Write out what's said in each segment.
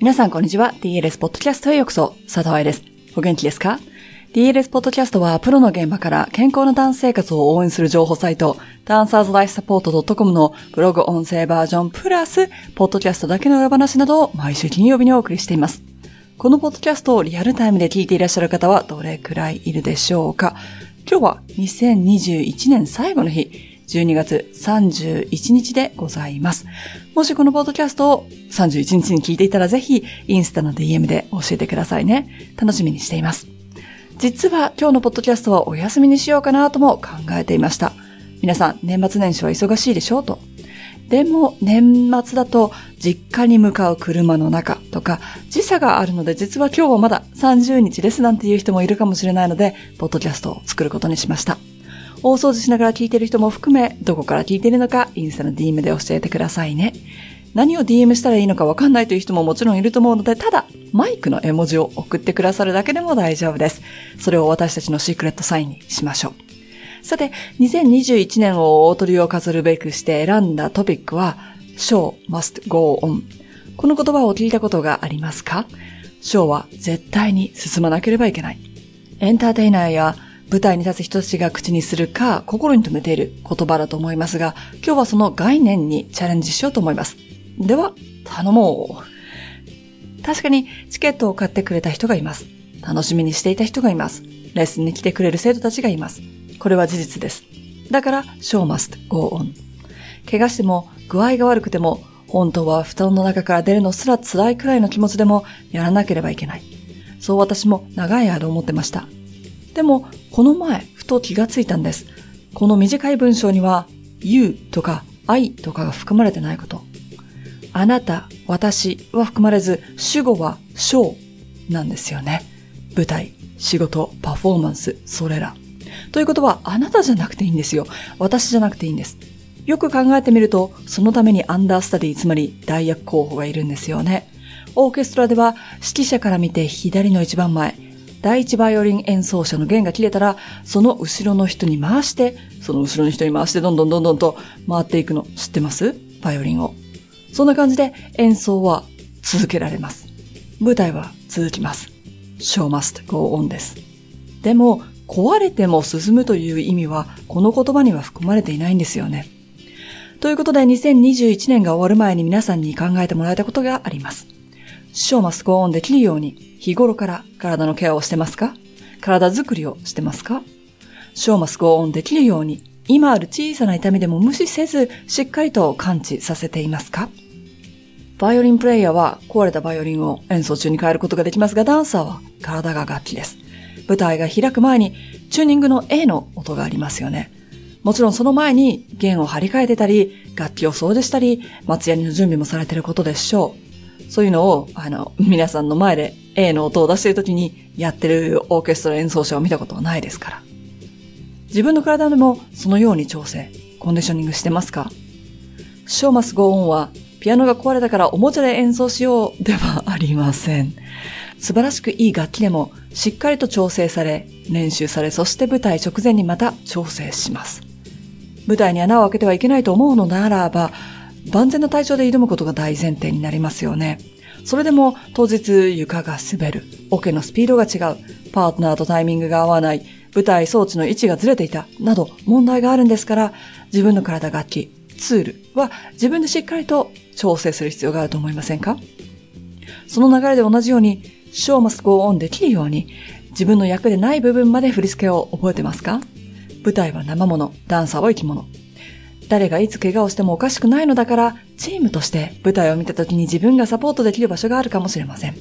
皆さんこんにちは。DLS ポッドキャストへようこそ。佐藤愛です。お元気ですか ?DLS ポッドキャストはプロの現場から健康なダンス生活を応援する情報サイト、ダンサーズライフサポート .com のブログ音声バージョンプラス、ポッドキャストだけの裏話などを毎週金曜日にお送りしています。このポッドキャストをリアルタイムで聞いていらっしゃる方はどれくらいいるでしょうか？今日は2021年最後の日、12月31日でございます。もしこのポッドキャストを31日に聞いていたらぜひ、インスタの DM で教えてくださいね。楽しみにしています。実は今日のポッドキャストはお休みにしようかなとも考えていました。皆さん、年末年始は忙しいでしょうと。でも、年末だと、実家に向かう車の中とか、時差があるので、実は今日はまだ30日ですなんていう人もいるかもしれないので、ポッドキャストを作ることにしました。大掃除しながら聞いてる人も含め、どこから聞いてるのか、インスタの DM で教えてくださいね。何を DM したらいいのかわかんないという人ももちろんいると思うので、ただ、マイクの絵文字を送ってくださるだけでも大丈夫です。それを私たちのシークレットサインにしましょう。さて、2021年を大鳥を飾るべくして選んだトピックは、show must go on。この言葉を聞いたことがありますか ?show は絶対に進まなければいけない。エンターテイナーや舞台に立つ人たちが口にするか心に留めている言葉だと思いますが、今日はその概念にチャレンジしようと思います。では、頼もう。確かにチケットを買ってくれた人がいます。楽しみにしていた人がいます。レッスンに来てくれる生徒たちがいます。これは事実です。だから、show must go on。怪我しても、具合が悪くても、本当は布団の中から出るのすら辛いくらいの気持ちでもやらなければいけない。そう私も長い間思ってました。でも、この前、ふと気がついたんです。この短い文章には、you とか I とかが含まれてないこと。あなた、私は含まれず、主語は show なんですよね。舞台、仕事、パフォーマンス、それら。ということは、あなたじゃなくていいんですよ。私じゃなくていいんです。よく考えてみると、そのためにアンダースタディ、つまり代役候補がいるんですよね。オーケストラでは指揮者から見て左の一番前、第一バイオリン演奏者の弦が切れたら、その後ろの人に回して、その後ろの人に回して、どんどんどんどんと回っていくの知ってます？バイオリンを。そんな感じで演奏は続けられます。舞台は続きます。show must go on です。でも、壊れても進むという意味は、この言葉には含まれていないんですよね。ということで、2021年が終わる前に皆さんに考えてもらえたことがあります。Show must go on できるように、日頃から体のケアをしてますか？体づくりをしてますか？ショーマスゴーオンできるように、今ある小さな痛みでも無視せず、しっかりと感知させていますか？バイオリンプレイヤーは壊れたバイオリンを演奏中に変えることができますが、ダンサーは体が楽器です。舞台が開く前にチューニングの A の音がありますよね。もちろんその前に弦を張り替えてたり、楽器を掃除したり、松ヤニの準備もされていることでしょう。そういうのを、あの、皆さんの前で A の音を出している時にやってるオーケストラ演奏者を見たことはないですから。自分の体でもそのように調整、コンディショニングしてますか？ショーマスゴーンは、ピアノが壊れたからおもちゃで演奏しようではありません。素晴らしくいい楽器でもしっかりと調整され、練習され、そして舞台直前にまた調整します。舞台に穴を開けてはいけないと思うのならば、万全な体調で挑むことが大前提になりますよね。それでも当日床が滑る、オケのスピードが違う、パートナーとタイミングが合わない、舞台装置の位置がずれていた、など問題があるんですから、自分の体楽器、ツール。は自分でしっかりと調整する必要があると思いませんか？その流れで同じように、ショーマスゴーオンできるように、自分の役でない部分まで振り付けを覚えてますか？舞台は生物、ダンサーは生き物。誰がいつ怪我をしてもおかしくないのだから、チームとして舞台を見た時に自分がサポートできる場所があるかもしれません。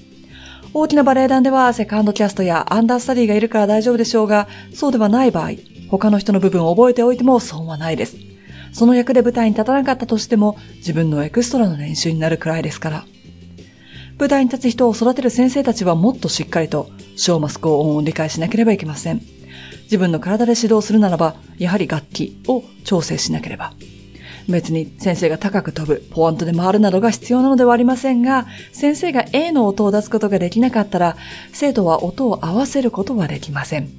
大きなバレエ団ではセカンドキャストやアンダースタディがいるから大丈夫でしょうが、そうではない場合、他の人の部分を覚えておいても損はないです。その役で舞台に立たなかったとしても、自分のエクストラの練習になるくらいですから。舞台に立つ人を育てる先生たちはもっとしっかりと、ショーマス高音を理解しなければいけません。自分の体で指導するならば、やはり楽器を調整しなければ。別に先生が高く飛ぶ、ポワントで回るなどが必要なのではありませんが、先生が A の音を出すことができなかったら、生徒は音を合わせることはできません。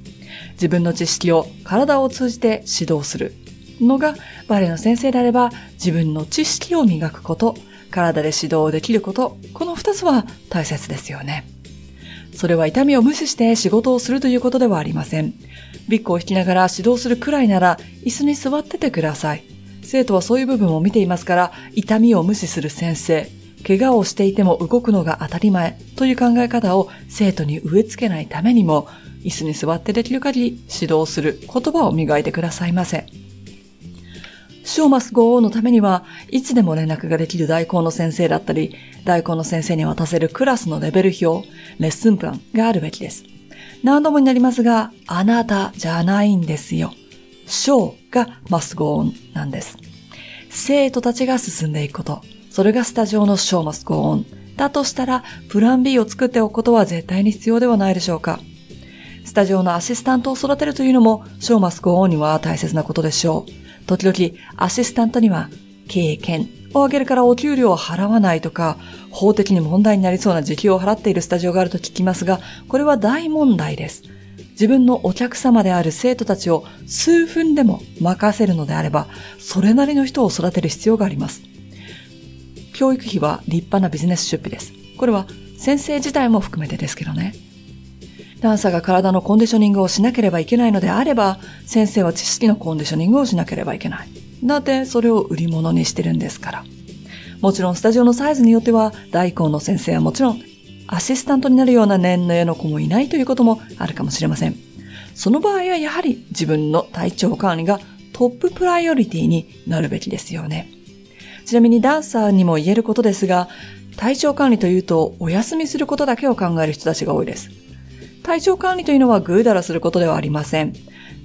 自分の知識を体を通じて指導するのが、バレエの先生であれば、自分の知識を磨くこと、体で指導できること、この二つは大切ですよね。それは痛みを無視して仕事をするということではありません。ビッグを引きながら指導するくらいなら椅子に座っててください。生徒はそういう部分を見ていますから、痛みを無視する先生、怪我をしていても動くのが当たり前という考え方を生徒に植え付けないためにも、椅子に座ってできる限り指導する言葉を磨いてくださいませ。ショーマス GO のためには、いつでも連絡ができる代行の先生だったり、代行の先生に渡せるクラスのレベル表、レッスンプランがあるべきです。何度もになりますが、あなたじゃないんですよ。ショーがマス GO ON なんです。生徒たちが進んでいくこと。それがスタジオのショーマス GO ON。だとしたら、プラン B を作っておくことは絶対に必要ではないでしょうか。スタジオのアシスタントを育てるというのも、ショーマス GO ON には大切なことでしょう。時々、アシスタントには、経験を上げるからお給料を払わないとか、法的に問題になりそうな時給を払っているスタジオがあると聞きますが、これは大問題です。自分のお客様である生徒たちを数分でも任せるのであれば、それなりの人を育てる必要があります。教育費は立派なビジネス出費です。これは先生自体も含めてですけどね。ダンサーが体のコンディショニングをしなければいけないのであれば、先生は知識のコンディショニングをしなければいけない。だってそれを売り物にしてるんですから。もちろんスタジオのサイズによっては、大根の先生はもちろんアシスタントになるような年齢の子もいないということもあるかもしれません。その場合はやはり自分の体調管理がトッププライオリティになるべきですよね。ちなみにダンサーにも言えることですが、体調管理というとお休みすることだけを考える人たちが多いです。体調管理というのはぐうだらすることではありません。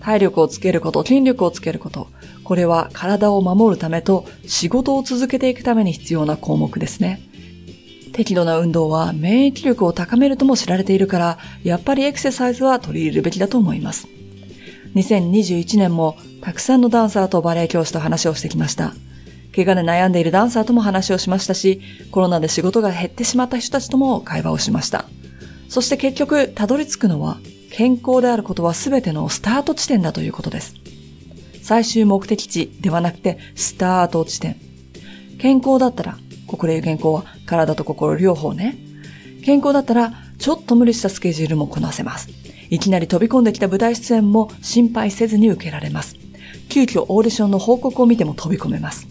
体力をつけること、筋力をつけること。これは体を守るためと仕事を続けていくために必要な項目ですね。適度な運動は免疫力を高めるとも知られているから、やっぱりエクササイズは取り入れるべきだと思います。2021年もたくさんのダンサーとバレエ教師と話をしてきました。怪我で悩んでいるダンサーとも話をしましたし、コロナで仕事が減ってしまった人たちとも会話をしました。そして結局、たどり着くのは、健康であることは全てのスタート地点だということです。最終目的地ではなくて、スタート地点。健康だったら、心得健康は体と心両方ね。健康だったら、ちょっと無理したスケジュールもこなせます。いきなり飛び込んできた舞台出演も心配せずに受けられます。急遽オーディションの報告を見ても飛び込めます。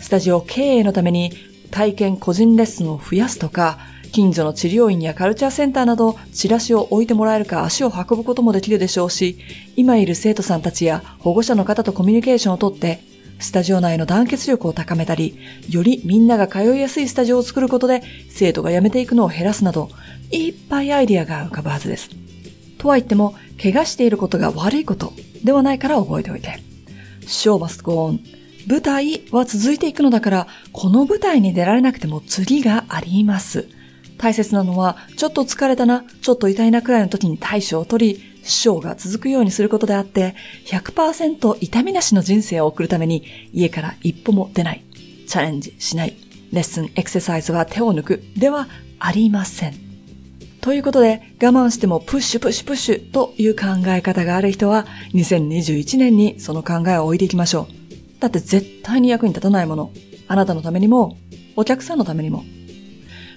スタジオ経営のために体験個人レッスンを増やすとか、近所の治療院やカルチャーセンターなどチラシを置いてもらえるか足を運ぶこともできるでしょうし、今いる生徒さんたちや保護者の方とコミュニケーションをとってスタジオ内の団結力を高めたり、よりみんなが通いやすいスタジオを作ることで、生徒が辞めていくのを減らすなど、いっぱいアイディアが浮かぶはずです。とは言っても、怪我していることが悪いことではないから覚えておいて。show must go on. 舞台は続いていくのだから、この舞台に出られなくても次があります。大切なのは、ちょっと疲れたな、ちょっと痛いなくらいの時に対処を取り、師匠が続くようにすることであって、100%痛みなしの人生を送るために家から一歩も出ない。チャレンジしない。レッスン、エクササイズは手を抜く。ではありません。ということで、我慢してもプッシュプッシュプッシュという考え方がある人は、2021年にその考えを置いていきましょう。だって絶対に役に立たないもの。あなたのためにも、お客さんのためにも、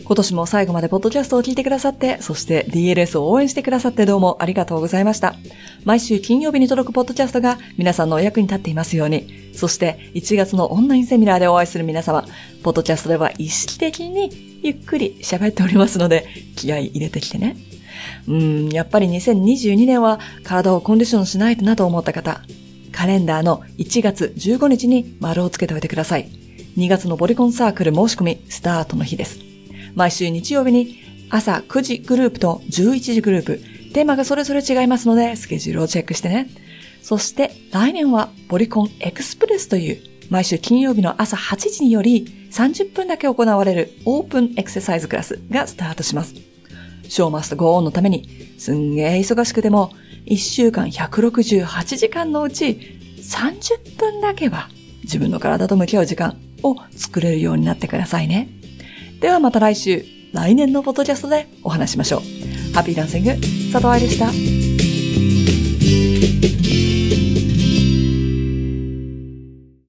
今年も最後までポッドキャストを聞いてくださって、そして DLS を応援してくださってどうもありがとうございました。毎週金曜日に届くポッドキャストが皆さんのお役に立っていますように。そして1月のオンラインセミナーでお会いする皆様、ポッドキャストでは意識的にゆっくり喋っておりますので、気合い入れてきてね。うん、やっぱり2022年は体をコンディションしないとなと思った方、カレンダーの1月15日に丸をつけておいてください。2月のボリコンサークル申し込みスタートの日です。毎週日曜日に朝9時グループと11時グループ、テーマがそれぞれ違いますので、スケジュールをチェックしてね。そして来年はボリコンエクスプレスという毎週金曜日の朝8時により30分だけ行われるオープンエクササイズクラスがスタートします。ショーマストゴーンのためにすんげー忙しくても1週間168時間のうち30分だけは自分の体と向き合う時間を作れるようになってくださいね。ではまた来週、来年のポッドキャストでお話しましょう。ハッピーダンシング、佐藤愛でした。